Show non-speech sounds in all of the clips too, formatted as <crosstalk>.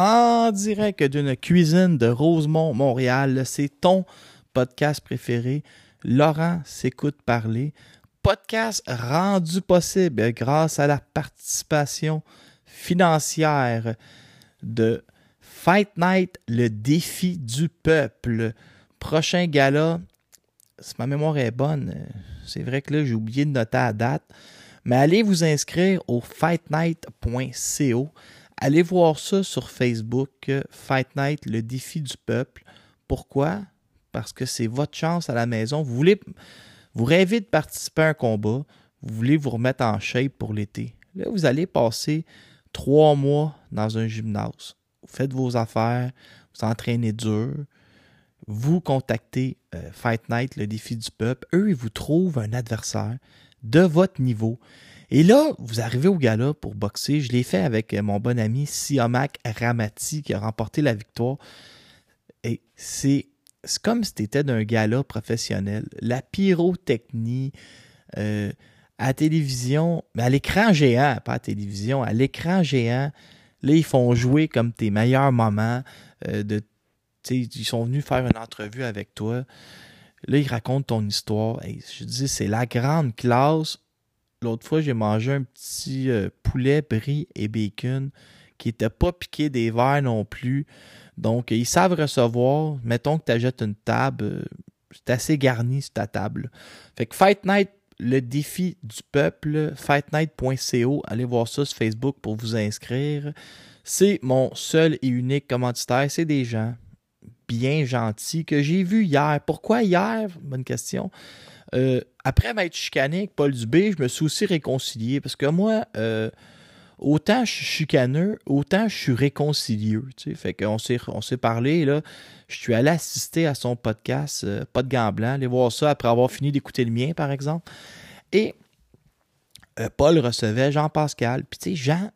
En direct d'une cuisine de Rosemont, Montréal, c'est ton podcast préféré. Laurent s'écoute parler. Podcast rendu possible grâce à la participation financière de Fight Night, le défi du peuple. Prochain gala, si ma mémoire est bonne, euh, c'est vrai que là, j'ai oublié de noter la date, mais allez vous inscrire au fightnight.co. Allez voir ça sur Facebook, euh, Fight Night, le défi du peuple. Pourquoi? Parce que c'est votre chance à la maison. Vous voulez, vous rêvez de participer à un combat, vous voulez vous remettre en shape pour l'été. Là, vous allez passer trois mois dans un gymnase. Vous faites vos affaires, vous entraînez dur, vous contactez euh, Fight Night, le défi du peuple. Eux, ils vous trouvent un adversaire de votre niveau. Et là, vous arrivez au gala pour boxer. Je l'ai fait avec euh, mon bon ami Siamak Ramati qui a remporté la victoire. Et c'est comme si tu étais d'un gala professionnel. La pyrotechnie euh, à télévision, mais à l'écran géant, pas à télévision, à l'écran géant. Là, ils font jouer comme tes meilleurs moments. euh, de, ils sont venus faire une entrevue avec toi. Là, ils racontent ton histoire. Hey, je dis, c'est la grande classe. L'autre fois, j'ai mangé un petit euh, poulet brie et bacon qui n'était pas piqué des verres non plus. Donc, ils savent recevoir. Mettons que tu achètes une table, euh, c'est assez garni sur ta table. Fait que Fight Night, le défi du peuple, fightnight.co, allez voir ça sur Facebook pour vous inscrire. C'est mon seul et unique commanditaire. C'est des gens bien gentils que j'ai vus hier. Pourquoi hier? Bonne question. Euh, après m'être chicané avec Paul Dubé, je me suis aussi réconcilié parce que moi, euh, autant je suis chicaneux, autant je suis réconcilieux. Tu sais. Fait qu'on s'est, on s'est parlé, là. Je suis allé assister à son podcast, euh, Pas de gants blancs, aller voir ça après avoir fini d'écouter le mien, par exemple. Et Paul recevait Jean-Pascal. Puis tu sais, Jean,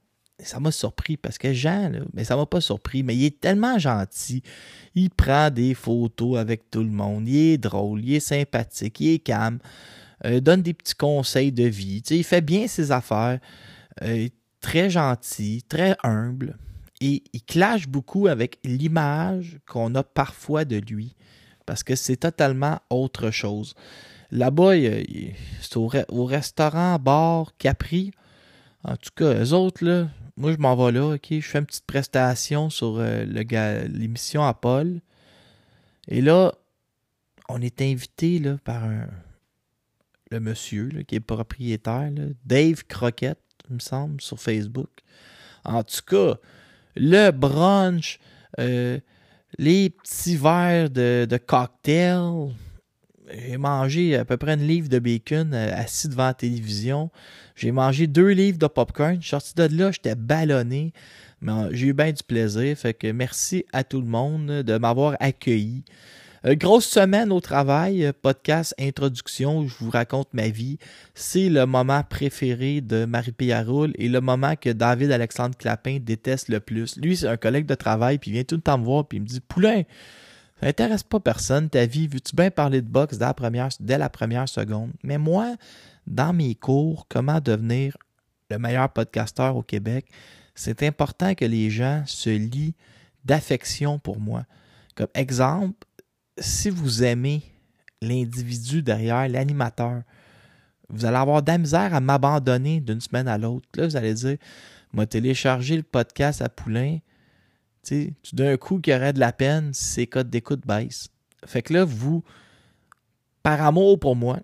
ça m'a surpris parce que Jean, mais ça m'a pas surpris, mais il est tellement gentil. Il prend des photos avec tout le monde. Il est drôle, il est sympathique, il est calme. euh, donne des petits conseils de vie. Tu sais, il fait bien ses affaires. euh, très gentil, très humble. Et il clash beaucoup avec l'image qu'on a parfois de lui. Parce que c'est totalement autre chose. Là-bas, c'est au restaurant, bar, Capri. En tout cas, eux autres, là, moi, je m'en vais là, OK? Je fais une petite prestation sur euh, l'émission à Paul. Et là, on est invité là, par un, le monsieur qui est propriétaire, Dave Croquette, il me semble, sur Facebook. En tout cas, le brunch, euh, les petits verres de, de cocktail. J'ai mangé à peu près une livre de bacon euh, assis devant la télévision. J'ai mangé deux livres de popcorn. Je suis sorti de là, j'étais ballonné. Mais euh, j'ai eu bien du plaisir. Fait que merci à tout le monde de m'avoir accueilli. Euh, grosse semaine au travail, euh, podcast introduction où je vous raconte ma vie. C'est le moment préféré de Marie-Pierre Roule et le moment que David Alexandre Clapin déteste le plus. Lui, c'est un collègue de travail, puis il vient tout le temps me voir, puis il me dit Poulain, ça intéresse pas personne ta vie. Veux-tu bien parler de boxe dès la première, dès la première seconde? Mais moi, dans mes cours, comment devenir le meilleur podcasteur au Québec, c'est important que les gens se lient d'affection pour moi. Comme exemple, si vous aimez l'individu derrière l'animateur, vous allez avoir de la misère à m'abandonner d'une semaine à l'autre. Là, vous allez dire, m'a téléchargé le podcast à Poulain. Tu sais, tout d'un coup, qu'il y aurait de la peine si ses codes d'écoute baissent. Fait que là, vous, par amour pour moi,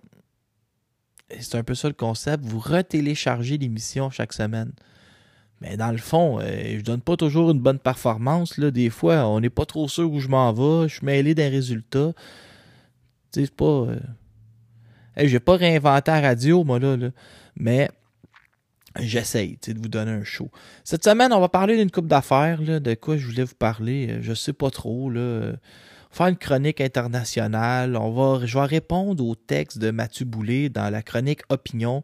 c'est un peu ça le concept, vous retéléchargez l'émission chaque semaine. Mais dans le fond, euh, je donne pas toujours une bonne performance. Là. Des fois, on n'est pas trop sûr où je m'en vais. Je suis mêlé des résultats. Tu sais, pas. Euh... Pas réinventé la radio, moi, là. là. Mais j'essaye de vous donner un show. Cette semaine, on va parler d'une coupe d'affaires. De quoi je voulais vous parler. Euh, Je sais pas trop. Faire une chronique internationale. On va, je vais répondre au texte de Mathieu Boulay dans la chronique Opinion.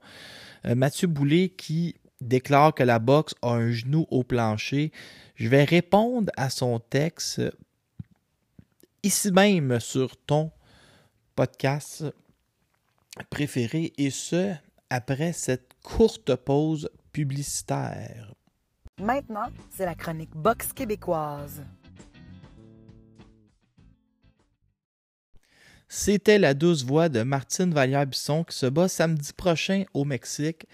Euh, Mathieu Boulay qui déclare que la boxe a un genou au plancher. Je vais répondre à son texte euh, ici même sur ton podcast préféré et ce, après cette courte pause publicitaire. Maintenant, c'est la chronique boxe québécoise. C'était la douce voix de Martine Vallière-Bisson qui se bat samedi prochain au Mexique.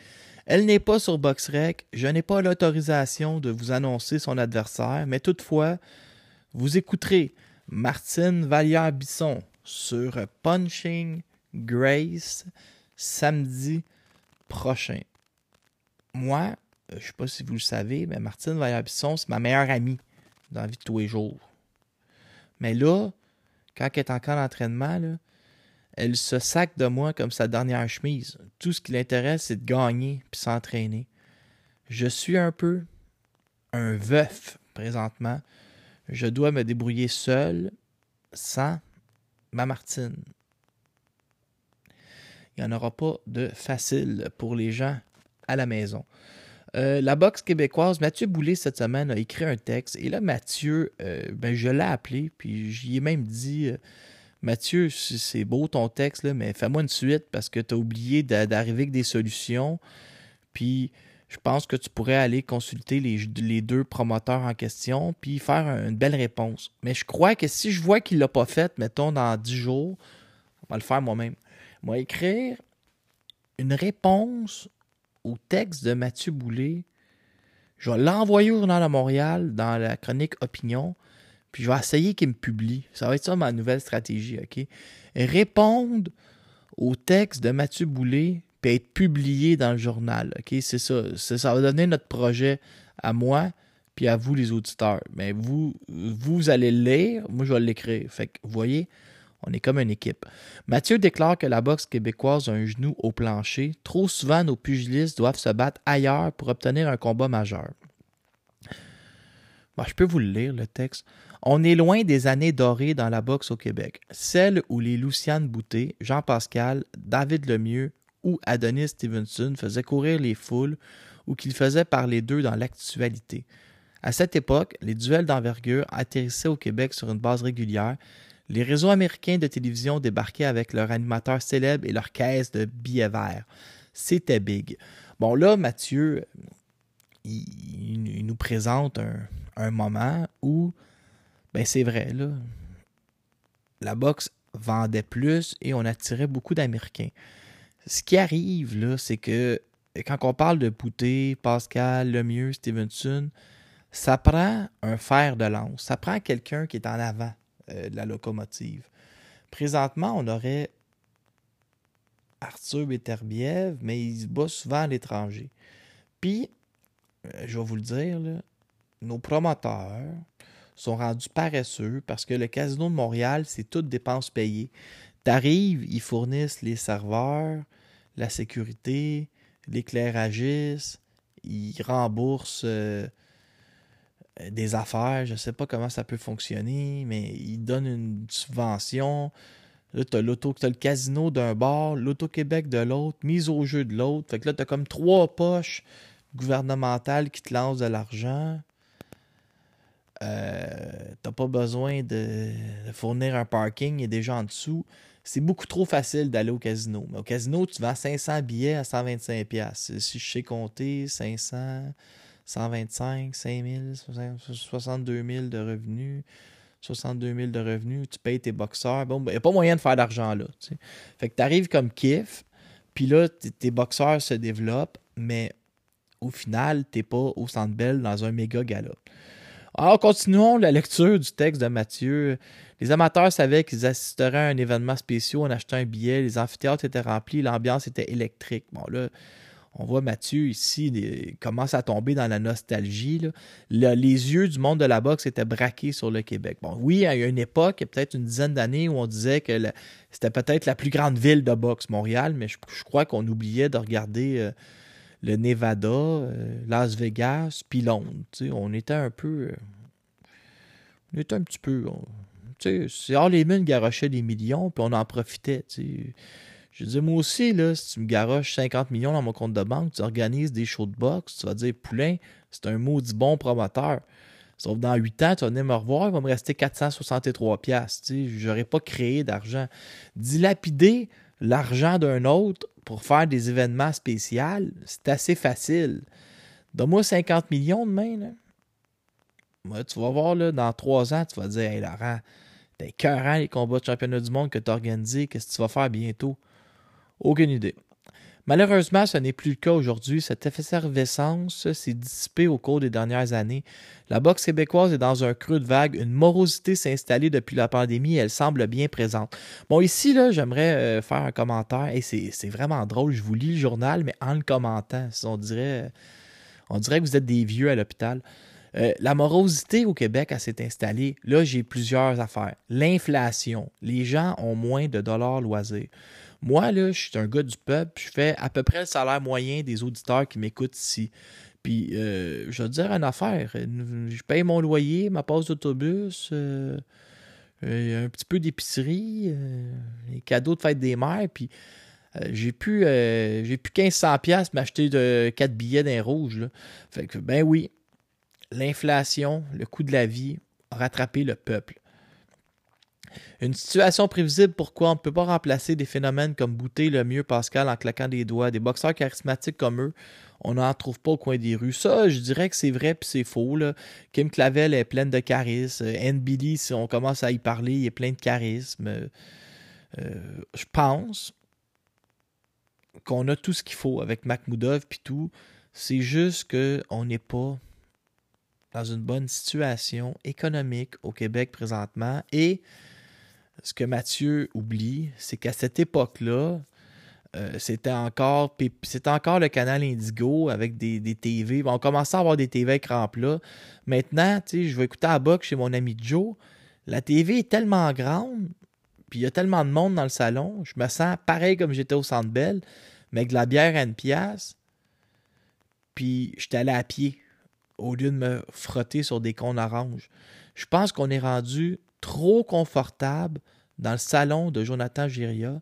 Elle n'est pas sur BoxRec. Je n'ai pas l'autorisation de vous annoncer son adversaire, mais toutefois, vous écouterez Martine Vallière-Bisson sur Punching Grace samedi prochain. Moi, je ne sais pas si vous le savez, mais Martine Vallière-Bisson, c'est ma meilleure amie dans la vie de tous les jours. Mais là, quand elle est encore en entraînement, elle se sac de moi comme sa dernière chemise. Tout ce qui l'intéresse, c'est de gagner puis s'entraîner. Je suis un peu un veuf présentement. Je dois me débrouiller seul, sans ma Martine. Il n'y en aura pas de facile pour les gens à la maison. Euh, la boxe québécoise, Mathieu Boulay, cette semaine, a écrit un texte. Et là, Mathieu, euh, ben, je l'ai appelé, puis j'y ai même dit euh, Mathieu, c'est beau ton texte, mais fais-moi une suite parce que tu as oublié d'arriver avec des solutions. Puis je pense que tu pourrais aller consulter les, les deux promoteurs en question, puis faire une belle réponse. Mais je crois que si je vois qu'il ne l'a pas fait, mettons dans 10 jours, on va le faire moi-même. Moi, écrire une réponse au texte de Mathieu Boulay. Je vais l'envoyer au Journal de Montréal dans la chronique Opinion. Puis je vais essayer qu'il me publie. Ça va être ça ma nouvelle stratégie, OK? Répondre au texte de Mathieu Boulay puis être publié dans le journal, OK? C'est ça. Ça va donner notre projet à moi puis à vous, les auditeurs. Mais vous, vous allez le lire, moi, je vais l'écrire. Vous voyez, on est comme une équipe. Mathieu déclare que la boxe québécoise a un genou au plancher. Trop souvent, nos pugilistes doivent se battre ailleurs pour obtenir un combat majeur. Je peux vous le lire, le texte. On est loin des années dorées dans la boxe au Québec, celles où les Luciane Boutet, Jean Pascal, David Lemieux ou Adonis Stevenson faisaient courir les foules ou qu'ils faisaient parler d'eux dans l'actualité. À cette époque, les duels d'envergure atterrissaient au Québec sur une base régulière. Les réseaux américains de télévision débarquaient avec leurs animateurs célèbres et leurs caisses de billets verts. C'était big. Bon, là, Mathieu, il, nous présente un, moment où ben c'est vrai, là. La boxe vendait plus et on attirait beaucoup d'Américains. Ce qui arrive, là, c'est que quand on parle de Boutet, Pascal, Lemieux, Stevenson, ça prend un fer de lance. Ça prend quelqu'un qui est en avant euh, la locomotive. Présentement, on aurait Arthur Beterbiev, mais il se souvent à l'étranger. Puis, euh, je vais vous le dire, nos promoteurs, sont rendus paresseux parce que le casino de Montréal, c'est toutes dépenses payées. T'arrives, ils fournissent les serveurs, la sécurité, l'éclairagiste, ils remboursent euh, des affaires, je ne sais pas comment ça peut fonctionner, mais ils donnent une subvention. Là, tu as, as, le casino d'un bord, l'Auto-Québec de l'autre, mise au jeu de l'autre. Fait que là, tu as comme trois poches gouvernementales qui te lancent de l'argent. Euh, t'as pas besoin de, fournir un parking, il est déjà en dessous. C'est beaucoup trop facile d'aller au casino. Mais au casino, tu vends 500 billets à 125 pièces. Si je sais compter, 500, 125, 5000, 62 000 de revenus. 62 000 de revenus, tu payes tes boxeurs. Bon, il ben, n'y a pas moyen de faire d'argent là. Fait que tu arrives comme kiff, puis là, tes boxeurs se développent, mais au final, tu n'es pas au centre belle dans un méga gala. Alors, continuons la lecture du texte de Mathieu. Les amateurs savaient qu'ils assisteraient à un événement spécial en achetant un billet. Les amphithéâtres étaient remplis, l'ambiance était électrique. Bon, là, on voit Mathieu ici il commence à tomber dans la nostalgie. les yeux du monde de la boxe étaient braqués sur le Québec. Bon, oui, il y a une époque, peut-être une dizaine d'années, où on disait que c'était peut-être la plus grande ville de boxe, Montréal, mais je, crois qu'on oubliait de regarder euh, le Nevada, euh, Las Vegas, puis Londres. On était un peu. euh, on était un petit peu. c'est Harley-Mun garochait des millions, puis on en profitait. Je dis, moi aussi, là, si tu me garoches 50 millions dans mon compte de banque, tu organises des shows de boxe, tu vas dire, Poulain, c'est un maudit bon promoteur. Sauf dans 8 ans, tu vas venir me revoir, il va me rester 463 piastres. Tu sais, j'aurais pas créé d'argent. Dilapider l'argent d'un autre pour faire des événements spéciaux, c'est assez facile. Donne-moi 50 millions demain. Moi, tu vas voir, là, dans 3 ans, tu vas dire, hey, Laurent, t'es écœurant les combats de championnat du monde que tu as organisés, qu'est-ce que tu vas faire bientôt? Aucune idée. Malheureusement, ce n'est plus le cas aujourd'hui. Cette effervescence s'est dissipée au cours des dernières années. La boxe québécoise est dans un creux de vague. Une morosité s'est installée depuis la pandémie elle semble bien présente. Bon, ici, là, j'aimerais euh, faire un commentaire. Et c'est vraiment drôle. Je vous lis le journal, mais en le commentant. On dirait, on dirait que vous êtes des vieux à l'hôpital. Euh, la morosité au Québec, s'est installée. Là, j'ai plusieurs affaires. L'inflation. Les gens ont moins de dollars loisirs. Moi, je suis un gars du peuple. Je fais à peu près le salaire moyen des auditeurs qui m'écoutent ici. Puis, euh, je vais te dire une affaire. Je paye mon loyer, ma passe d'autobus, euh, euh, un petit peu d'épicerie, euh, les cadeaux de fête des mères. Puis, euh, j'ai plus, j'ai plus 1500 pièces m'acheter de 4 billets d'un rouge. Fait que, ben oui, l'inflation, le coût de la vie a rattrapé le peuple. Une situation prévisible pourquoi on ne peut pas remplacer des phénomènes comme Bouter, le mieux, Pascal en claquant des doigts, des boxeurs charismatiques comme eux, on n'en trouve pas au coin des rues. Ça, je dirais que c'est vrai puis c'est faux. Là. Kim Clavel est pleine de charisme. Billy, si on commence à y parler, il est plein de charisme. Euh, je pense qu'on a tout ce qu'il faut avec Makhmoudov puis tout. C'est juste qu'on n'est pas dans une bonne situation économique au Québec présentement. Et ce que Mathieu oublie, c'est qu'à cette époque-là, euh, c'était encore encore le canal Indigo avec des, des TV. On commençait à avoir des TV écran plat. Maintenant, tu sais, je vais écouter à box chez mon ami Joe. La TV est tellement grande, puis il y a tellement de monde dans le salon. Je me sens pareil comme j'étais au Centre Bell, mais avec de la bière à une pièce. Puis j'étais allé à pied au lieu de me frotter sur des cônes oranges. Je pense qu'on est rendu trop confortable dans le salon de Jonathan Giria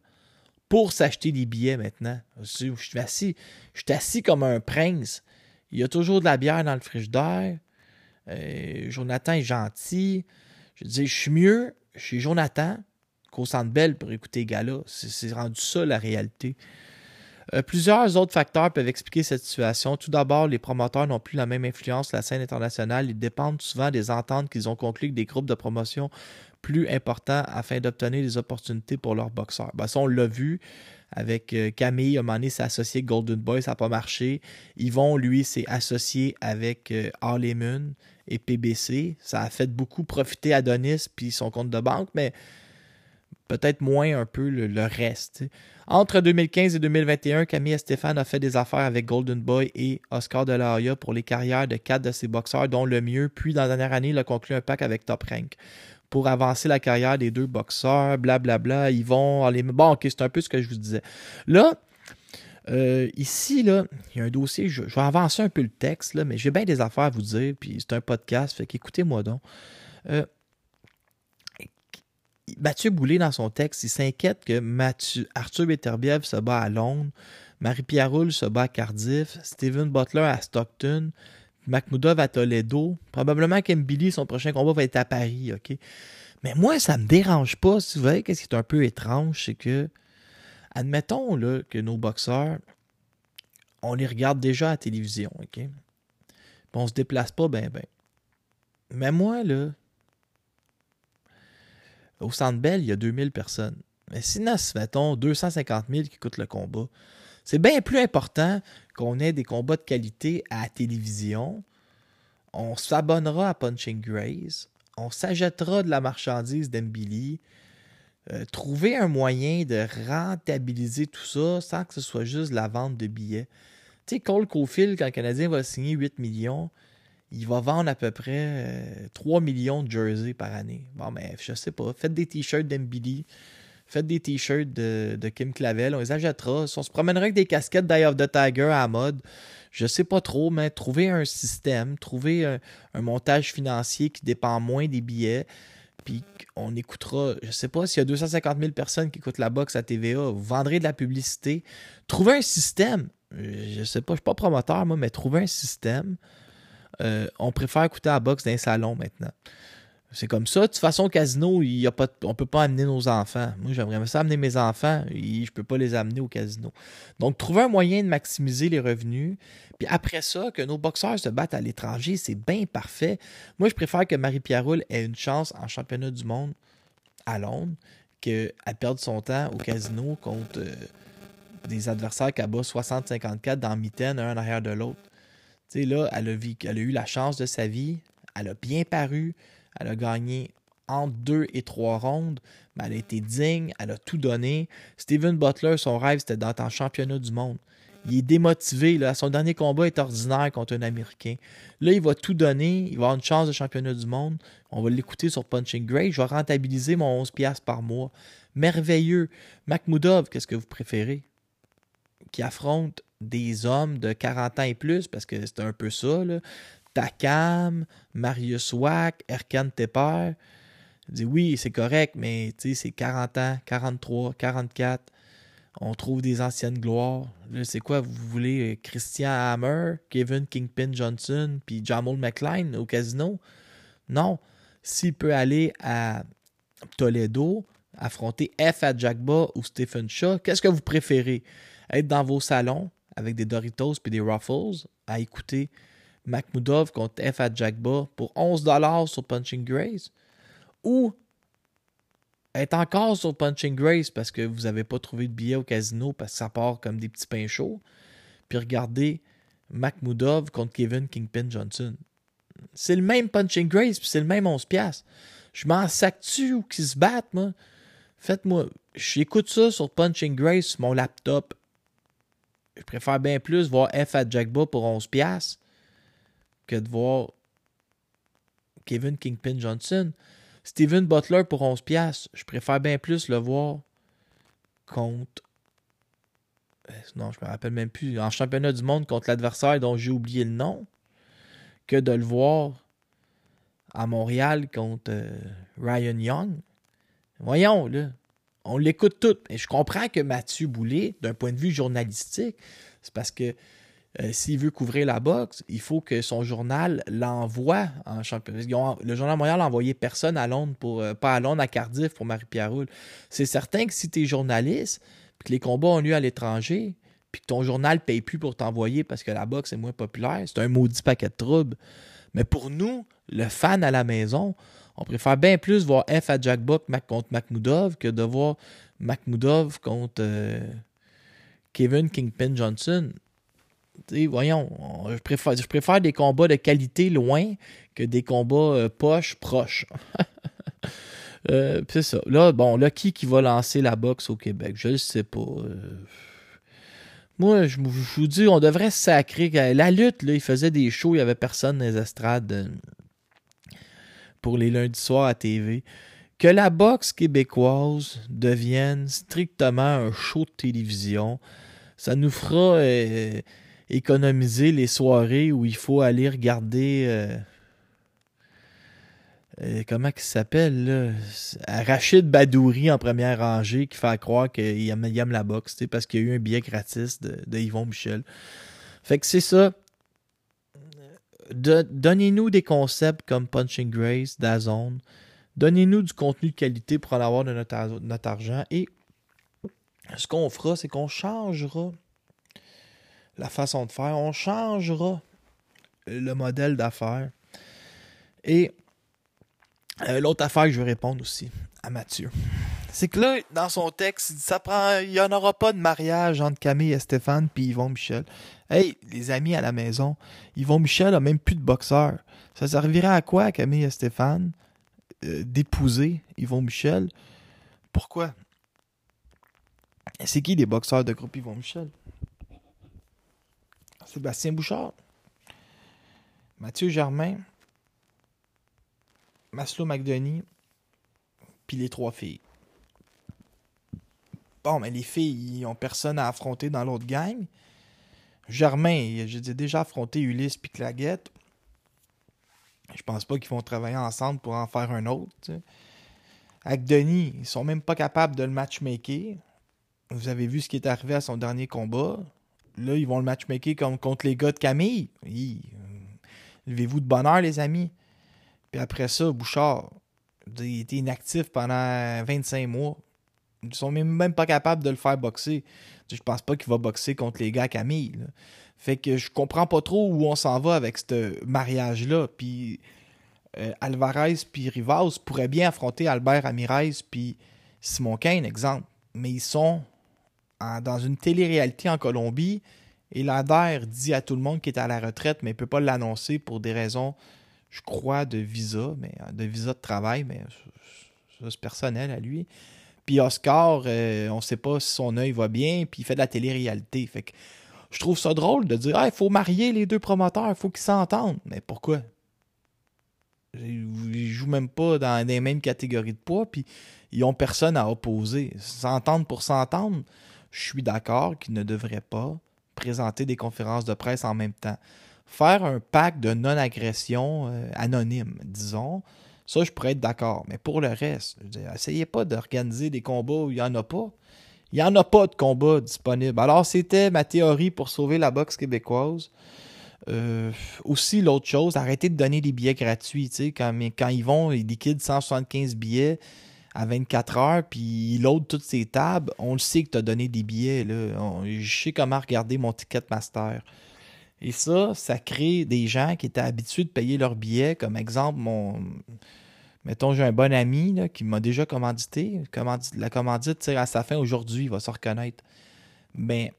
pour s'acheter des billets maintenant. Je suis assis, je suis comme un prince. Il y a toujours de la bière dans le frigidaire. Euh, Jonathan est gentil. Je dis, je suis mieux chez Jonathan qu'au Centre Bell pour écouter les gars-là. C'est rendu ça la réalité. Euh, plusieurs autres facteurs peuvent expliquer cette situation. Tout d'abord, les promoteurs n'ont plus la même influence sur la scène internationale. Ils dépendent souvent des ententes qu'ils ont conclues avec des groupes de promotion plus importants afin d'obtenir des opportunités pour leurs boxeurs. Ben, ça, on l'a vu avec euh, Camille. À un moment s'est associé avec Golden Boy, ça n'a pas marché. Yvon, lui, s'est associé avec euh, Harley Moon et PBC. Ça a fait beaucoup profiter Adonis puis son compte de banque, mais peut-être moins un peu le, reste. Entre 2015 et 2021, Camille Stéphane a fait des affaires avec Golden Boy et Oscar de la Hoya pour les carrières de quatre de ses boxeurs, dont le mieux. Puis, dans la dernière année, il a conclu un pacte avec Top Rank pour avancer la carrière des deux boxeurs, blablabla. Ils vont aller. Bon, ok, c'est un peu ce que je vous disais. Là, euh, ici, là, il y a un dossier. Je, vais avancer un peu le texte, mais j'ai bien des affaires à vous dire. Puis, c'est un podcast, fait qu'écoutez-moi donc. Euh, Mathieu Boulay, dans son texte, il s'inquiète que Mathieu, Arthur Beterbiev se bat à Londres, Marie-Pierre Roule se bat à Cardiff, Steven Butler à Stockton, Makhmoudov à Toledo. Probablement qu'Mbili, son prochain combat va être à Paris, OK? Mais moi, ça me dérange pas. Si vous voyez, qu'est-ce qui est un peu étrange, c'est que, admettons là, que nos boxeurs, on les regarde déjà à la télévision, OK? Puis on se déplace pas ben ben. Mais moi, là, au Centre Bell, il y a 2000 personnes. Mais si nous, mettons, 250 000 qui coûtent le combat, c'est bien plus important qu'on ait des combats de qualité à la télévision. On s'abonnera à Punching Grace. on s'achètera de la marchandise d'Embili. Euh, trouver un moyen de rentabiliser tout ça sans que ce soit juste la vente de billets. Tu sais, Cole Caulfield, quand le Canadien va signer 8 millions, il va vendre à peu près euh, 3 millions de jerseys par année. Bon, mais je sais pas. Faites des t-shirts d'Embili. Faites des t-shirts de, Kim Clavel. On les achètera. On se promènera avec des casquettes d'Eye of the Tiger à mode, je sais pas trop, mais trouver un système, trouver un, montage financier qui dépend moins des billets, puis on écoutera, je sais pas, s'il y a 250 000 personnes qui écoutent la boxe à TVA, vous vendrez de la publicité. Trouvez un système. Euh, Je sais pas, je suis pas promoteur, moi, mais trouver un système. Euh, on préfère écouter la boxe dans un salon maintenant. C'est comme ça. De toute façon, au casino, on peut pas amener nos enfants. Moi, j'aimerais ça amener mes enfants. Et je peux pas les amener au casino. Donc, trouver un moyen de maximiser les revenus. Puis après ça, que nos boxeurs se battent à l'étranger, c'est bien parfait. Moi, je préfère que Marie-Pierre Roule ait une chance en championnat du monde à Londres qu'elle perde son temps au casino contre euh, des adversaires qui abattent 60-54 dans mitaine, un en arrière de l'autre. Tu sais, là, elle a, eu la chance de sa vie. Elle a bien paru. Elle a gagné entre deux et trois rondes. Mais elle a été digne. Elle a tout donné. Steven Butler, son rêve, c'était d'être en championnat du monde. Il est démotivé. Là. Son dernier combat est ordinaire contre un Américain. Là, il va tout donner. Il va avoir une chance de championnat du monde. On va l'écouter sur Punching Gray. Je vais rentabiliser mon 11$ par mois. Merveilleux. Makhmoudov, qu'est-ce que vous préférez? Qui affronte des hommes de 40 ans et plus, parce que c'est un peu ça, là. Takam, Marius Wack, Erkan Tepper. Je dis oui, c'est correct, mais c'est 40 ans, 43, 44. On trouve des anciennes gloires. Là, c'est quoi, vous voulez euh, Christian Hammer, Kevin Kingpin Johnson, puis Jamal McLean au casino? Non. S'il peut aller à Toledo, affronter F à Jackba ou Stephen Shaw, qu'est-ce que vous préférez? Être dans vos salons avec des Doritos puis des Ruffles à écouter Makhmoudov contre F à Jackba pour 11$ sur Punching Grace ou être encore sur Punching Grace parce que vous n'avez pas trouvé de billet au casino parce que ça part comme des petits pains chauds, puis regardez Makhmoudov contre Kevin Kingpin Johnson. C'est le même Punching Grace, puis c'est le même 11$. Je m'en sac-tu ou qui se battent, moi? Faites-moi. J'écoute ça sur Punching Grace sur mon laptop. Je préfère bien plus voir F à Jackba pour 11$ que de voir Kevin Kingpin Johnson. Steven Butler pour 11$. Je préfère bien plus le voir contre. Euh, Non, je me rappelle même plus. En championnat du monde contre l'adversaire dont j'ai oublié le nom. Que de le voir à Montréal contre euh, Ryan Young. Voyons, là. On l'écoute tout. Et je comprends que Mathieu Boulay, d'un point de vue journalistique, c'est parce que euh, s'il veut couvrir la boxe, il faut que son journal l'envoie en championnat. Le journal de Montréal n'a envoyé personne à Londres pour. euh, pas à Londres, à Cardiff pour Marie-Pierre Roule. C'est certain que si tu es journaliste, puis que les combats ont lieu à l'étranger, puis que ton journal paye plus pour t'envoyer parce que la boxe est moins populaire, c'est un maudit paquet de troubles. Mais pour nous, le fan à la maison, on préfère bien plus voir F à Jack Buck contre Makhmoudov que de voir Makhmoudov contre euh, Kevin Kingpin Johnson. Tu sais, voyons, on- je préfère, des combats de qualité loin que des combats euh, poches proches. <laughs> Euh, c'est ça. Là, bon, là, qui qui va lancer la boxe au Québec? Je le sais pas. Moi, je, vous- dis, on devrait sacrer. La lutte, là, il faisait des shows, il y avait personne dans les estrades pour les lundis soirs à TV. Que la boxe québécoise devienne strictement un show de télévision, ça nous fera euh, économiser les soirées où il faut aller regarder. euh, euh, comment il s'appelle Rachid Badouri en première rangée qui fait croire qu'il aime, aime la boxe parce qu'il y a eu un billet gratis de Yvon Michel. Fait que c'est ça. Donnez-nous des concepts comme Punching Grace, Dazone. Donnez-nous du contenu de qualité pour en avoir de notre argent. Et ce qu'on fera, c'est qu'on changera la façon de faire. On changera le modèle d'affaires. Et euh, l'autre affaire que je veux répondre aussi à Mathieu, c'est que là, dans son texte, il dit, ça prend, il n'y en aura pas de mariage entre Camille et Stéphane puis Yvon Michel. Hey, les amis à la maison, Yvon Michel a même plus de boxeur. Ça servirait à quoi, Camille et Stéphane, euh, d'épouser Yvon Michel? Pourquoi? C'est qui les boxeurs de groupe Yvon Michel? Sébastien Bouchard, Mathieu Germain, Maslow McDonie, puis les trois filles. Bon, mais les filles, ils ont personne à affronter dans l'autre gang. Germain, j'ai déjà affronté Ulysse puis Claguette. Je pense pas qu'ils vont travailler ensemble pour en faire un autre. tu sais. Avec Denis, ils sont même pas capables de le matchmaker. Vous avez vu ce qui est arrivé à son dernier combat. Là, ils vont le matchmaker comme contre les gars de Camille. Hi, euh, Levez-vous de bonheur, les amis. Puis après ça, Bouchard, il était inactif pendant 25 mois. Ils sont même, pas capables de le faire boxer. Je pense pas qu'il va boxer contre les gars à Camille. là. Fait que je comprends pas trop où on s'en va avec ce mariage-là. Puis euh, Alvarez puis Rivas pourraient bien affronter Albert Ramirez puis Simon Kane, exemple. Mais ils sont dans une télé-réalité en Colombie et Lander dit à tout le monde qu'il est à la retraite, mais il peut pas l'annoncer pour des raisons, je crois, de visa, mais de visa de travail, mais ça, c'est personnel à lui. Puis Oscar, euh, on sait pas si son œil va bien, puis il fait de la télé-réalité. Fait que je trouve ça drôle de dire il faut marier les deux promoteurs, il faut qu'ils s'entendent. Mais pourquoi? Ils jouent même pas dans les mêmes catégories de poids, puis ils ont personne à opposer. S'entendre pour s'entendre, je suis d'accord qu'ils ne devraient pas présenter des conférences de presse en même temps. Faire un pacte de non-agression euh, anonyme, disons, ça, je pourrais être d'accord. Mais pour le reste, essayez pas d'organiser des combats où il n'y en a pas. Il n'y en a pas de combat disponible. Alors, c'était ma théorie pour sauver la boxe québécoise. Euh, aussi, l'autre chose, arrêtez de donner des billets gratuits. Quand, quand ils vont, ils liquident 175 billets à 24 heures, puis ils loadent toutes ces tables. On le sait que tu as donné des billets. Là. Je sais comment regarder mon Ticketmaster. Et ça, ça crée des gens qui étaient habitués de payer leurs billets. Comme exemple, mon. Mettons, j'ai un bon ami là, qui m'a déjà commandité. Commandi- La commandite tire à sa fin aujourd'hui, il va se reconnaître. Mais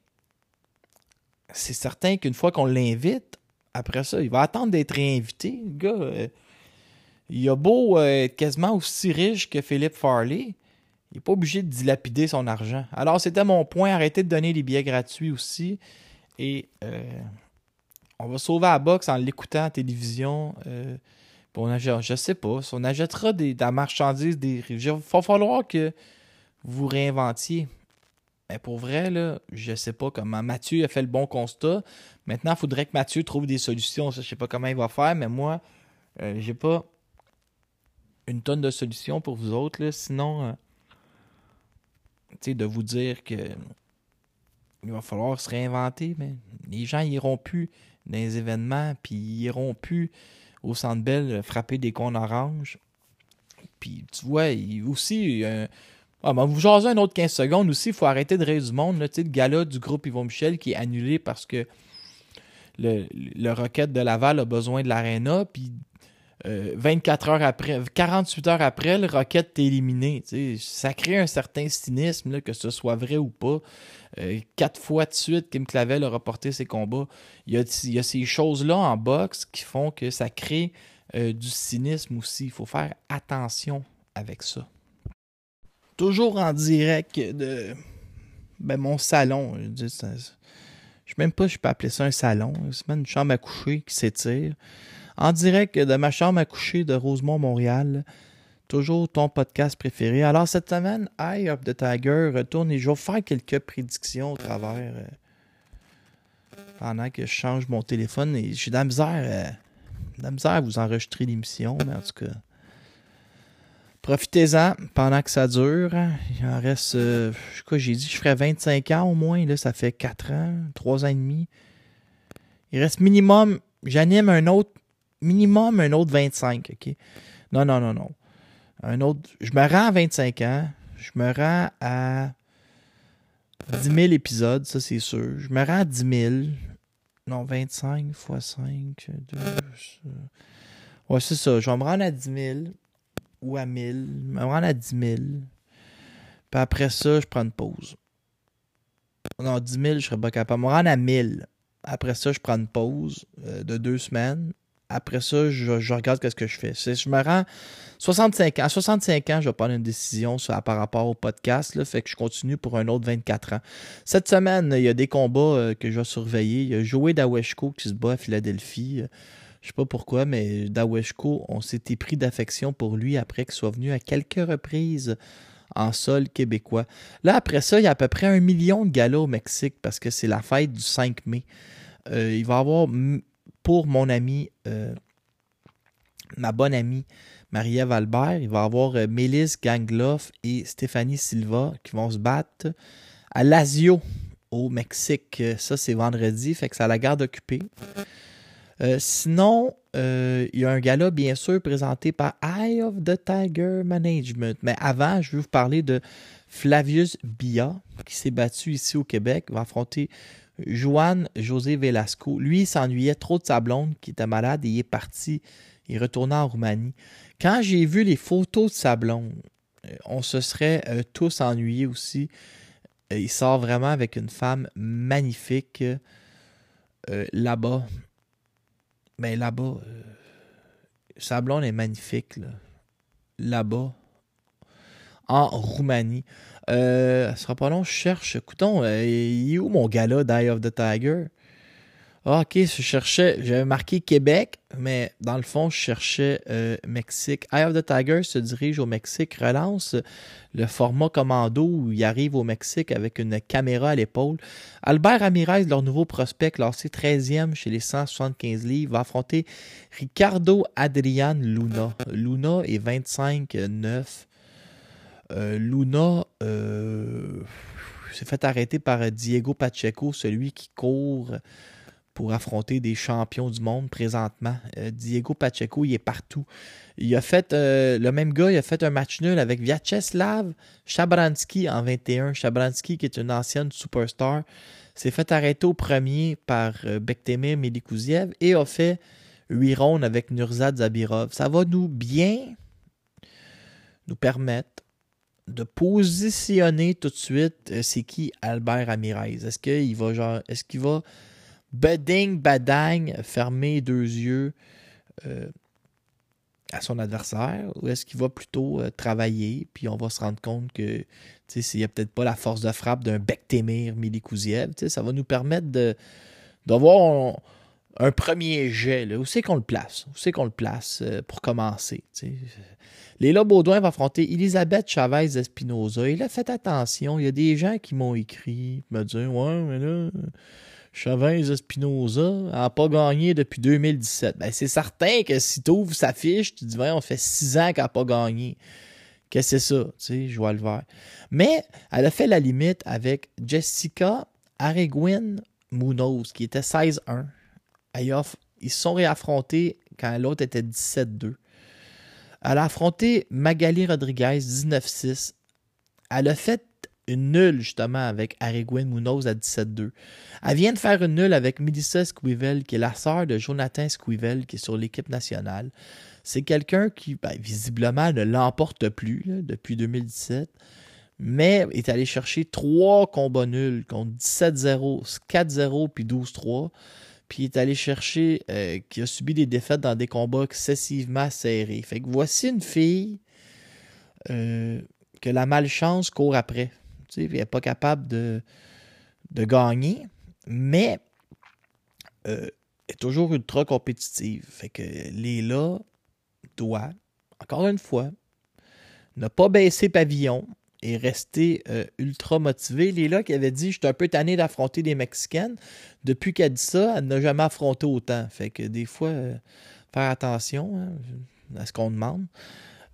c'est certain qu'une fois qu'on l'invite, après ça, il va attendre d'être réinvité. Le gars, euh, il a beau euh, être quasiment aussi riche que Philippe Farley, il n'est pas obligé de dilapider son argent. Alors, c'était mon point. Arrêtez de donner les billets gratuits aussi. Et euh, on va sauver la boxe en l'écoutant à la télévision. On achète- je sais pas, si on achètera des, de la marchandise, des il va falloir que vous réinventiez. Mais pour vrai, là, je sais pas comment. Mathieu a fait le bon constat. Maintenant, il faudrait que Mathieu trouve des solutions. Je sais pas comment il va faire, mais moi, euh, j'ai pas une tonne de solutions pour vous autres. Sinon, euh, de vous dire que il va falloir se réinventer, mais les gens iront plus dans les événements, puis ils iront plus au Centre euh, frapper des cons orange. Puis tu vois, il, aussi, un- ah, ben, vous jasez un autre 15 secondes aussi, il faut arrêter de rire du monde. Là, le gala du groupe Yvon Michel qui est annulé parce que le, le Rocket de Laval a besoin de l'aréna, puis euh, 24 heures après, 48 heures après, le Rocket est éliminé. Ça crée un certain cynisme, que ce soit vrai ou pas. Euh, quatre fois de suite, Kim Clavel a reporté ses combats. Il y a, il y a ces choses-là en boxe qui font que ça crée euh, du cynisme aussi. Il faut faire attention avec ça. Toujours en direct de ben, mon salon. Je je sais même pas si je peux appeler ça un salon. C'est même une chambre à coucher qui s'étire. En direct de ma chambre à coucher de Rosemont, Montréal. Toujours ton podcast préféré. Alors cette semaine, Eye of the Tiger retourne et je vais faire quelques prédictions au travers euh, pendant que je change mon téléphone et j'ai de la misère, euh, de la misère à vous enregistrer l'émission, mais en tout cas. Profitez-en pendant que ça dure. Il en reste, euh, je sais quoi, j'ai dit, je ferais 25 ans au moins. Là, ça fait 4 ans, 3 ans et demi. Il reste minimum, j'anime un autre, minimum un autre 25, OK? Non, non, non, non. Un autre, je me rends à 25 ans. Je me rends à 10 000 épisodes, ça c'est sûr. Je me rends à 10 000. Non, 25 fois 5, 2, Ouais, c'est ça. Je vais me rendre à 10 000 ou à 1000. Je me rendre à 10 000. Puis après ça, je prends une pause. Non, 10 000, je serais pas capable. Je me rendre à 1000. Après ça, je prends une pause euh, de deux semaines. Après ça, je, regarde ce que je fais. Je me rends 65 ans. À 65 ans, je vais prendre une décision par rapport au podcast. Là, fait que je continue pour un autre 24 ans. Cette semaine, il y a des combats euh, que je vais surveiller. Il y a Joey Daweshko qui se bat à Philadelphie. Euh, Je sais pas pourquoi, mais Daweshko, on s'était pris d'affection pour lui après qu'il soit venu à quelques reprises en sol québécois. Là, après ça, il y a à peu près un million de galas au Mexique parce que c'est la fête du 5 mai. Euh, il va y avoir pour mon ami, euh, ma bonne amie Marie-Ève Albert, il va y avoir euh, Mélisse Gangloff et Stéphanie Silva qui vont se battre à Lazio au Mexique. Euh, Ça, c'est vendredi, fait que ça la garde occupée. Euh, sinon, il y a un gala, bien sûr, présenté par Eye of the Tiger Management. Mais avant, je vais vous parler de Flavius Bia, qui s'est battu ici au Québec, va affronter Juan José Velasco. Lui, s'ennuyait trop de sa qui était malade, et il est parti. Il est retourné en Roumanie. Quand j'ai vu les photos de sa euh, on se serait euh, tous ennuyés aussi. Euh, il sort vraiment avec une femme magnifique là-bas. Mais là-bas, euh, sa blonde est magnifique. là. Là-bas, en Roumanie. Euh, ce sera pas long, je cherche. Écoutons, euh, il est où mon gars-là, Die of the Tiger? Ah, ok, je cherchais, j'avais marqué Québec, mais dans le fond, je cherchais euh, Mexique. Eye of the Tiger se dirige au Mexique, relance le format commando où il arrive au Mexique avec une caméra à l'épaule. Albert Ramirez, leur nouveau prospect, classé 13e chez les 175 livres, va affronter Ricardo Adrian Luna. Luna est 25-9. Euh, Luna euh, s'est fait arrêter par Diego Pacheco, celui qui court pour affronter des champions du monde présentement. Euh, Diego Pacheco, il est partout. Il a fait, le même gars, il a fait un match nul avec Vyacheslav Chabransky en 21. Chabransky, qui est une ancienne superstar, s'est fait arrêter au premier par Bektemir Melikouziev et a fait 8 rounds avec Nurzad Zabirov. Ça va nous bien nous permettre de positionner tout de suite euh, c'est qui Albert Ramirez? Est-ce qu'il va genre est-ce qu'il va beding badang fermer deux yeux euh, à son adversaire ou est-ce qu'il va plutôt euh, travailler puis on va se rendre compte que s'il n'y a peut-être pas la force de frappe d'un Bektemir Milikouziev, ça va nous permettre d'avoir un, premier jet là. où c'est qu'on le place? Où c'est qu'on le place pour commencer. Léla Baudouin va affronter Elisabeth Chavez Espinoza. Et là, faites attention, il y a des gens qui m'ont écrit, me dire Ouais, mais là, Chavez Espinoza n'a pas gagné depuis 2017. Ben, c'est certain que si tu ouvres sa fiche, tu dis Ouais, on fait six ans qu'elle n'a pas gagné. Qu'est-ce que c'est ça? Tu sais, je vois le vert. Mais elle a fait la limite avec Jessica Areguin Munoz, qui était 16-1. Ils se sont réaffrontés quand l'autre était 17-2. Elle a affronté Magali Rodriguez 19-6. Elle a fait une nulle justement avec Areguin Munoz à 17-2. Elle vient de faire une nulle avec Melissa Squivel, qui est la sœur de Jonathan Squivel, qui est sur l'équipe nationale. C'est quelqu'un qui, ben, visiblement, ne l'emporte plus depuis 2017, mais est allé chercher trois combats nuls contre 17-0, 4-0 puis 12-3 puis est allé chercher, euh, qui a subi des défaites dans des combats excessivement serrés. Fait que voici une fille euh, que la malchance court après. Tu sais, elle n'est pas capable de, de gagner, mais euh, elle est toujours ultra compétitive. Fait que Léla doit, encore une fois, ne pas baisser pavillon et rester euh, ultra motivée. Léla qui avait dit Je suis un peu tanné d'affronter des Mexicaines. Depuis qu'elle dit ça, elle n'a jamais affronté autant. Fait que des fois, euh, faire attention hein, à ce qu'on demande.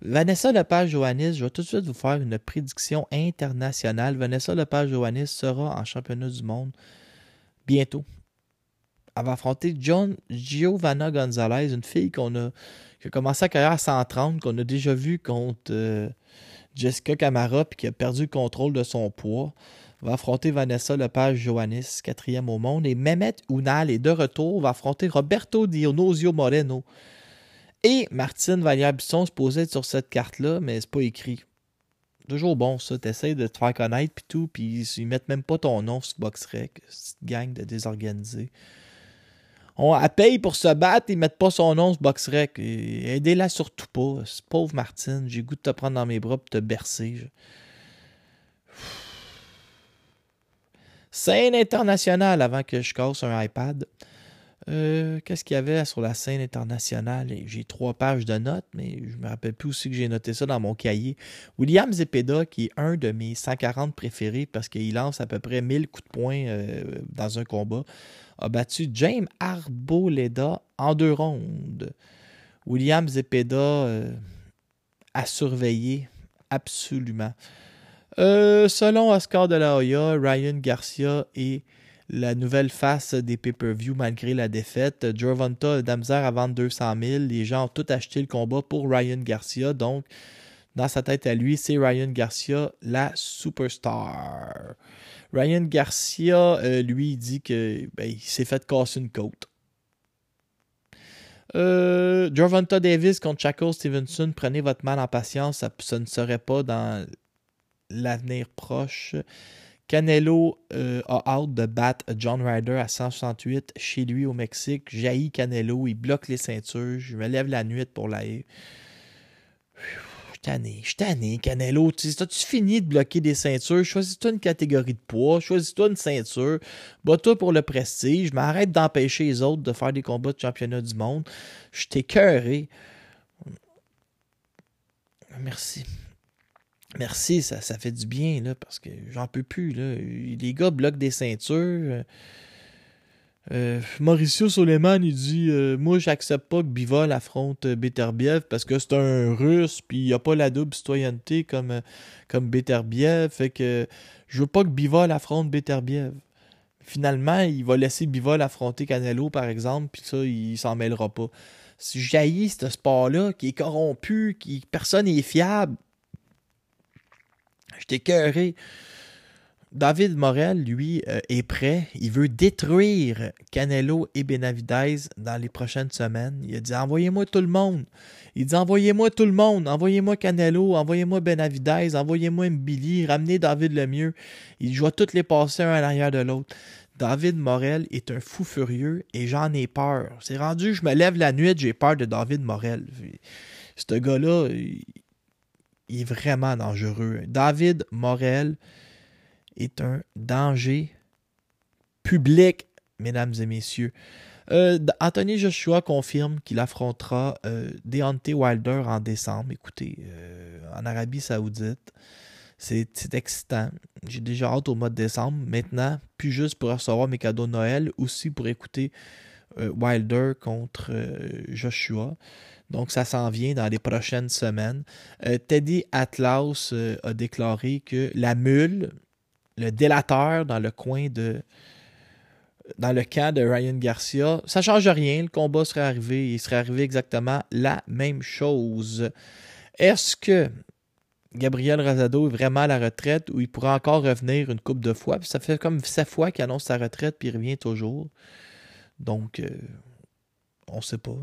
Vanessa Lepage-Johannis, je vais tout de suite vous faire une prédiction internationale. Vanessa Lepage-Johannis sera en championnat du monde bientôt. Elle va affronter John Giovanna Gonzalez, une fille qu'on a, qui a commencé sa carrière à 130, qu'on a déjà vu contre euh, Jessica Camara, qui a perdu le contrôle de son poids. Va affronter Vanessa Lepage-Johannis, quatrième au monde. Et Mehmet Ounal est de retour, va affronter Roberto Dionisio Moreno. Et Martine Vallière-Bisson se posait sur cette carte-là, mais c'est pas écrit. Toujours bon, ça. T'essayes de te faire connaître, puis tout, puis ils mettent même pas ton nom sur Boxrec. Cette gang de désorganisés. On, elle paye pour se battre, ils mettent pas son nom, ce boxrec. Aidez-la surtout pas. Pauvre Martine, j'ai goût de te prendre dans mes bras et te bercer. Scène internationale avant que je casse un iPad. Euh, Qu'est-ce qu'il y avait sur la scène internationale? J'ai trois pages de notes, mais je me rappelle plus aussi que j'ai noté ça dans mon cahier. William Zepeda, qui est un de mes 140 préférés parce qu'il lance à peu près 1000 coups de poing euh, dans un combat, a battu James Arboleda en deux rondes. William Zepeda euh, a surveillé absolument. Euh, selon Oscar de la Hoya, Ryan Garcia est la nouvelle face des pay-per-view malgré la défaite. Gervonta misère à vendre 200 000. Les gens ont tout acheté le combat pour Ryan Garcia. Donc, dans sa tête à lui, c'est Ryan Garcia, la superstar. Ryan Garcia, euh, lui, il dit que ben, s'est fait casser une côte. Euh, Davis contre Shackle Stevenson, prenez votre mal en patience, ça, ne serait pas dans l'avenir proche. Canelo euh, a hâte de battre John Ryder à 168 chez lui au Mexique. Jaillit Canelo, il bloque les ceintures. Je me lève la nuit pour la. Je suis tanné, Canelo. T'as-tu fini de bloquer des ceintures? Choisis-toi une catégorie de poids, choisis-toi une ceinture, bats-toi pour le prestige, mais arrête d'empêcher les autres de faire des combats de championnat du monde. Je t'ai. Merci. Merci, ça, ça fait du bien, là, parce que j'en peux plus, là. Les gars bloquent des ceintures. Euh, Mauricio Soleiman, il dit euh, Moi, j'accepte pas que Bivol affronte euh, Beterbiev parce que c'est un russe, puis il a pas la double citoyenneté comme, euh, comme Beterbiev. Fait que je veux pas que Bivol affronte Beterbiev. Finalement, il va laisser Bivol affronter Canelo, par exemple, puis ça, il s'en mêlera pas. Si jaillit ce sport-là, qui est corrompu, qui personne n'est fiable, J'étais cœuré. David Morel, lui, euh, est prêt. Il veut détruire Canelo et Benavidez dans les prochaines semaines. Il a dit Envoyez-moi tout le monde. Il dit Envoyez-moi tout le monde. Envoyez-moi Canelo. Envoyez-moi Benavidez. Envoyez-moi Mbili. Ramenez David Lemieux. Il doit toutes les passer un à l'arrière de l'autre. David Morel est un fou furieux et j'en ai peur. C'est rendu, je me lève la nuit, j'ai peur de David Morel. Ce gars-là, il est vraiment dangereux. David Morel est un danger public, mesdames et messieurs. Euh, Anthony Joshua confirme qu'il affrontera euh, Deontay Wilder en décembre. Écoutez, euh, en Arabie Saoudite, c'est excitant. J'ai déjà hâte au mois de décembre. Maintenant, plus juste pour recevoir mes cadeaux de Noël, aussi pour écouter euh, Wilder contre Joshua. Donc, ça s'en vient dans les prochaines semaines. Teddy Atlas a déclaré que la mule, le délateur dans le coin de. Dans le camp de Ryan Garcia, ça ne change rien. Le combat serait arrivé. Il serait arrivé exactement la même chose. Est-ce que Gabriel Rosado est vraiment à la retraite ou il pourra encore revenir une coupe de fois? Ça fait comme sept fois qu'il annonce sa retraite puis il revient toujours. Donc, euh, on ne sait pas.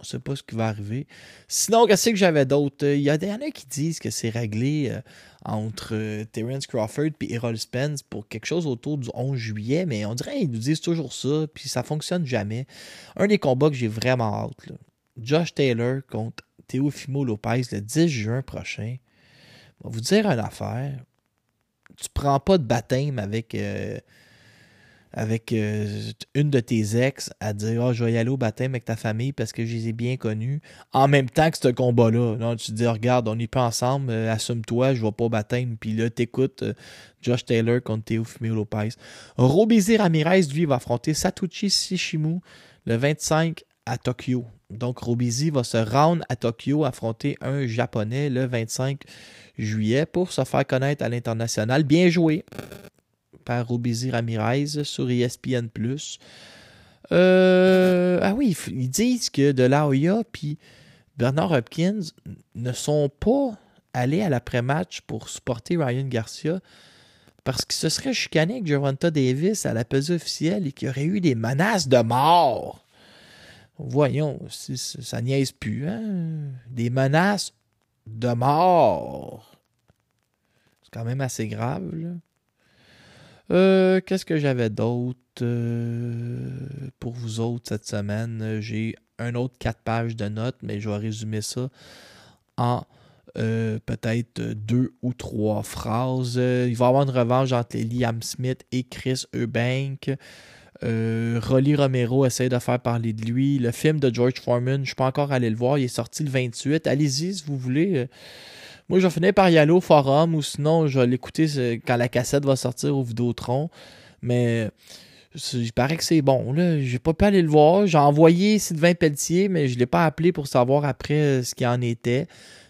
On ne sait pas ce qui va arriver. Sinon, qu'est-ce que j'avais d'autre? Il y, en a qui disent que c'est réglé euh, entre euh, Terence Crawford et Errol Spence pour quelque chose autour du 11 juillet, mais on dirait qu'ils nous disent toujours ça, puis ça fonctionne jamais. Un des combats que j'ai vraiment hâte, là. Josh Taylor contre Teofimo Lopez le 10 juin prochain. Vais vous dire une affaire. Tu prends pas de baptême avec, euh, avec euh, une de tes ex à dire Ah, je vais y aller au baptême avec ta famille parce que je les ai bien connus. En même temps que ce combat-là. Tu te dis Regarde, on n'est pas ensemble, euh, assume-toi, je vais pas au baptême. Puis là, t'écoutes euh, Josh Taylor contre Teofimo Lopez. Robizi Ramirez, lui, va affronter Satoshi Shishimu le 25 à Tokyo. Donc, Robizi va se rendre à Tokyo affronter un Japonais le 25 juillet pour se faire connaître à l'international. Bien joué par Robizi Ramirez sur ESPN+. Euh, ah oui, ils disent que De La Hoya puis Bernard Hopkins ne sont pas allés à l'après-match pour supporter Ryan Garcia parce qu'ils se seraient chicanés avec Gervonta Davis à la pesée officielle et qu'il y aurait eu des menaces de mort. Voyons, si, ça niaise plus. Hein? Des menaces de mort. C'est quand même assez grave. Là. Euh, Qu'est-ce que j'avais d'autre euh, pour vous autres cette semaine? J'ai un autre 4 pages de notes, mais je vais résumer ça en euh, peut-être deux ou trois phrases. Il va y avoir une revanche entre Liam Smith et Chris Eubank. Rolly Romero essaie de faire parler de lui. Le film de George Foreman, je ne suis pas encore allé le voir. Il est sorti le 28. Allez-y si vous voulez. Moi, je vais par y aller au forum ou sinon, je vais l'écouter euh, quand la cassette va sortir au Vidéotron. Mais il paraît que c'est bon. Là. J'ai pas pu aller le voir. J'ai envoyé Sylvain Pelletier, mais je l'ai pas appelé pour savoir après euh, ce qu'il en était.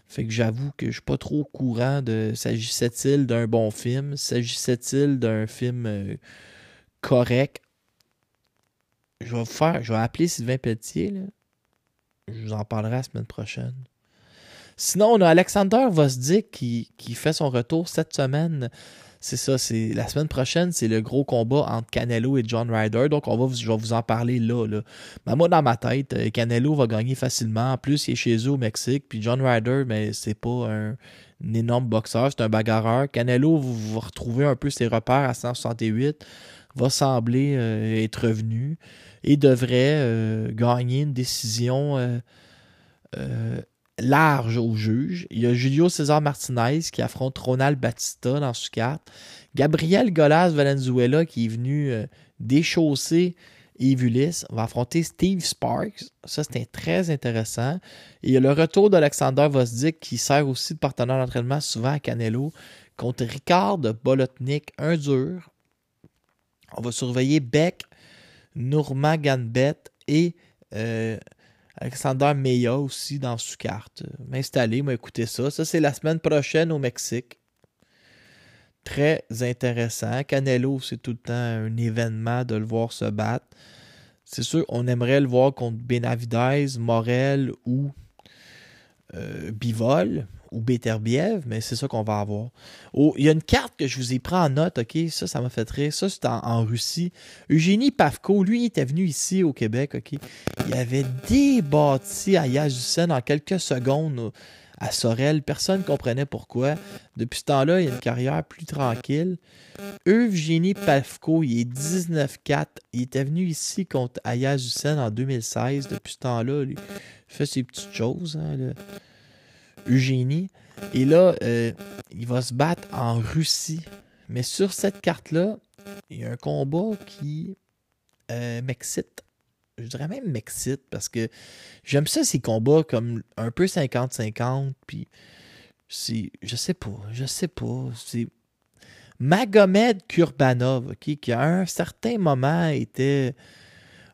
Fait que j'avoue que je suis pas trop au courant de s'agissait-il d'un bon film, s'agissait-il d'un film euh, correct. Je vais faire, je vais appeler Sylvain Pelletier. là. Je vous en parlerai la semaine prochaine. Sinon, on a Alexander Vosdick qui, qui fait son retour cette semaine. C'est ça, c'est la semaine prochaine, c'est le gros combat entre Canelo et John Ryder. Donc, vous- je vais vous en parler là. là. Ben, moi, dans ma tête, euh, Canelo va gagner facilement. En plus, il est chez eux au Mexique. Puis John Ryder, mais c'est pas un, énorme boxeur, c'est un bagarreur. Canelo va va retrouver un peu ses repères à 168, va sembler euh, être revenu et devrait euh, gagner une décision large au juge. Il y a Julio César Martinez qui affronte Ronald Batista dans ce 4. Gabriel Golas Valenzuela qui est venu euh, déchausser Yves Ulysse va affronter Steve Sparks. Ça, c'était très intéressant. Et il y a le retour d'Alexander Vosdick qui sert aussi de partenaire d'entraînement souvent à Canelo contre Ricard Bolotnik, un dur. On va surveiller Beck, Nurmagomedov et euh, Alexander Meya aussi dans sous carte. M'installer, m'écouter ça. Ça, c'est la semaine prochaine au Mexique. Très intéressant. Canelo, c'est tout le temps un événement de le voir se battre. C'est sûr, on aimerait le voir contre Benavidez, Morel ou euh, Bivol ou Beterbiev, mais c'est ça qu'on va avoir. Oh, il y a une carte que je vous ai pris en note, ok? Ça, ça m'a fait rire. Ça, c'est en, Russie. Eugénie Pavko, lui, il était venu ici au Québec, ok? Il avait débattu à Yazusen en quelques secondes à Sorel. Personne ne comprenait pourquoi. Depuis ce temps-là, il a une carrière plus tranquille. Eugénie Pavko, il est 19-4. Il était venu ici contre Ayaz Hussein en 2016. Depuis ce temps-là, il fait ses petites choses. hein. Eugénie. Et là, euh, il va se battre en Russie. Mais sur cette carte-là, il y a un combat qui euh, m'excite. Je dirais même m'excite parce que j'aime ça, ces combats comme un peu 50-50. Puis, c'est, je sais pas, je sais pas. C'est Magomed Kurbanov, qui à un certain moment était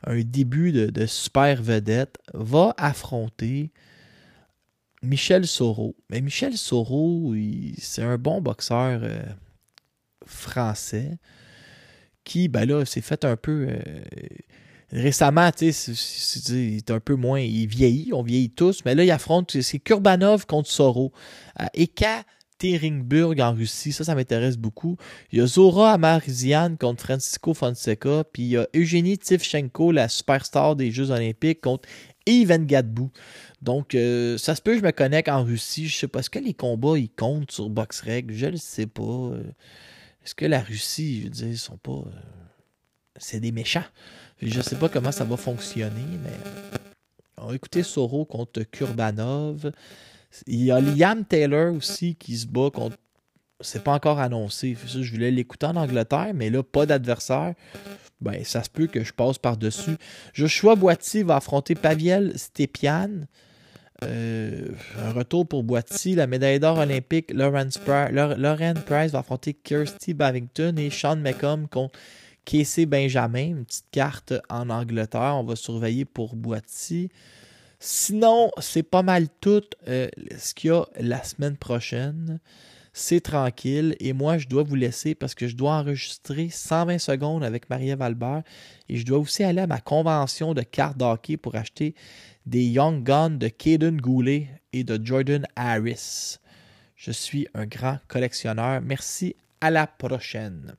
un début de, de super vedette, va affronter Michel Soro. Mais Michel Soro, c'est un bon boxeur euh, français qui, ben là, s'est fait un peu. euh, récemment, tu sais, il est un peu moins. Il vieillit, on vieillit tous, mais là, il affronte. c'est- Kurbanov contre Soro. À Ekaterinburg en Russie, ça, ça m'intéresse beaucoup. Il y a Zora Amarizian contre Francisco Fonseca, puis il y a Eugénie Tivchenko, la superstar des Jeux Olympiques, contre Ivan Gadbou. Donc, euh, ça se peut que je me connecte en Russie. Je sais pas. Est-ce que les combats, ils comptent sur BoxRec? Je le sais pas. Euh, Est-ce que la Russie, je veux dire, ils sont pas... euh, C'est des méchants? Je sais pas comment ça va fonctionner, mais... On va écouter Soro contre Kurbanov. Il y a Liam Taylor aussi qui se bat contre... C'est pas encore annoncé. Je voulais l'écouter en Angleterre, mais là, pas d'adversaire. Ben, ça se peut que je passe par-dessus. Joshua Boiti va affronter Paviel Stepian. Euh, un retour pour Boiti. La médaille d'or olympique, Lauren Price va affronter Kirsty Bavington et Sean McComb contre Casey Benjamin. Une petite carte en Angleterre. On va surveiller pour Boiti. Sinon, c'est pas mal tout euh, ce qu'il y a la semaine prochaine. C'est tranquille. Et moi, je dois vous laisser parce que je dois enregistrer 120 secondes avec Marie-Ève Albert. Et je dois aussi aller à ma convention de cartes d'hockey pour acheter des Young Guns de Caden Goulet et de Jordan Harris. Je suis un grand collectionneur. Merci. À la prochaine.